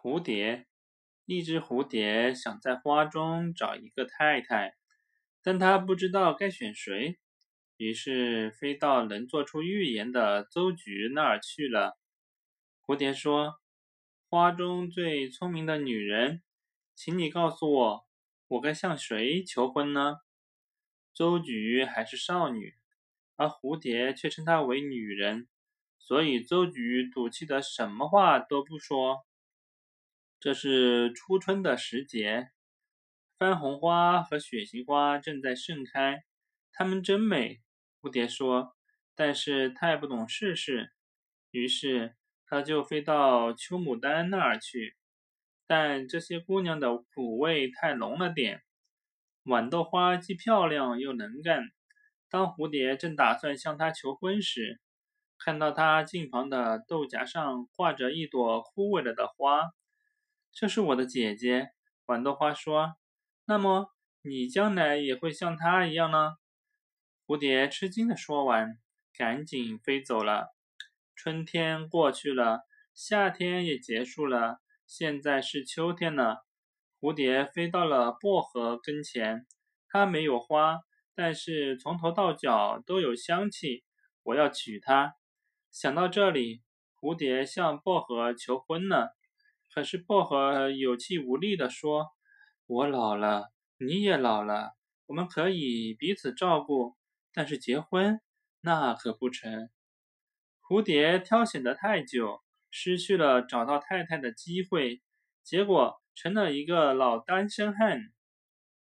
蝴蝶，一只蝴蝶想在花中找一个太太，但它不知道该选谁，于是飞到能做出预言的邹菊那儿去了。蝴蝶说：“花中最聪明的女人，请你告诉我，我该向谁求婚呢？”邹菊还是少女，而蝴蝶却称她为女人，所以邹菊赌气的什么话都不说。这是初春的时节，番红花和雪形花正在盛开，它们真美。蝴蝶说：“但是太不懂事事。”于是它就飞到秋牡丹那儿去。但这些姑娘的苦味太浓了点。豌豆花既漂亮又能干。当蝴蝶正打算向她求婚时，看到她近旁的豆荚上挂着一朵枯萎了的花。这是我的姐姐，豌豆花说。那么你将来也会像她一样呢？蝴蝶吃惊的说完，赶紧飞走了。春天过去了，夏天也结束了，现在是秋天了。蝴蝶飞到了薄荷跟前，它没有花，但是从头到脚都有香气。我要娶她。想到这里，蝴蝶向薄荷求婚了。可是薄荷有气无力地说：“我老了，你也老了，我们可以彼此照顾，但是结婚那可不成。”蝴蝶挑选的太久，失去了找到太太的机会，结果成了一个老单身汉。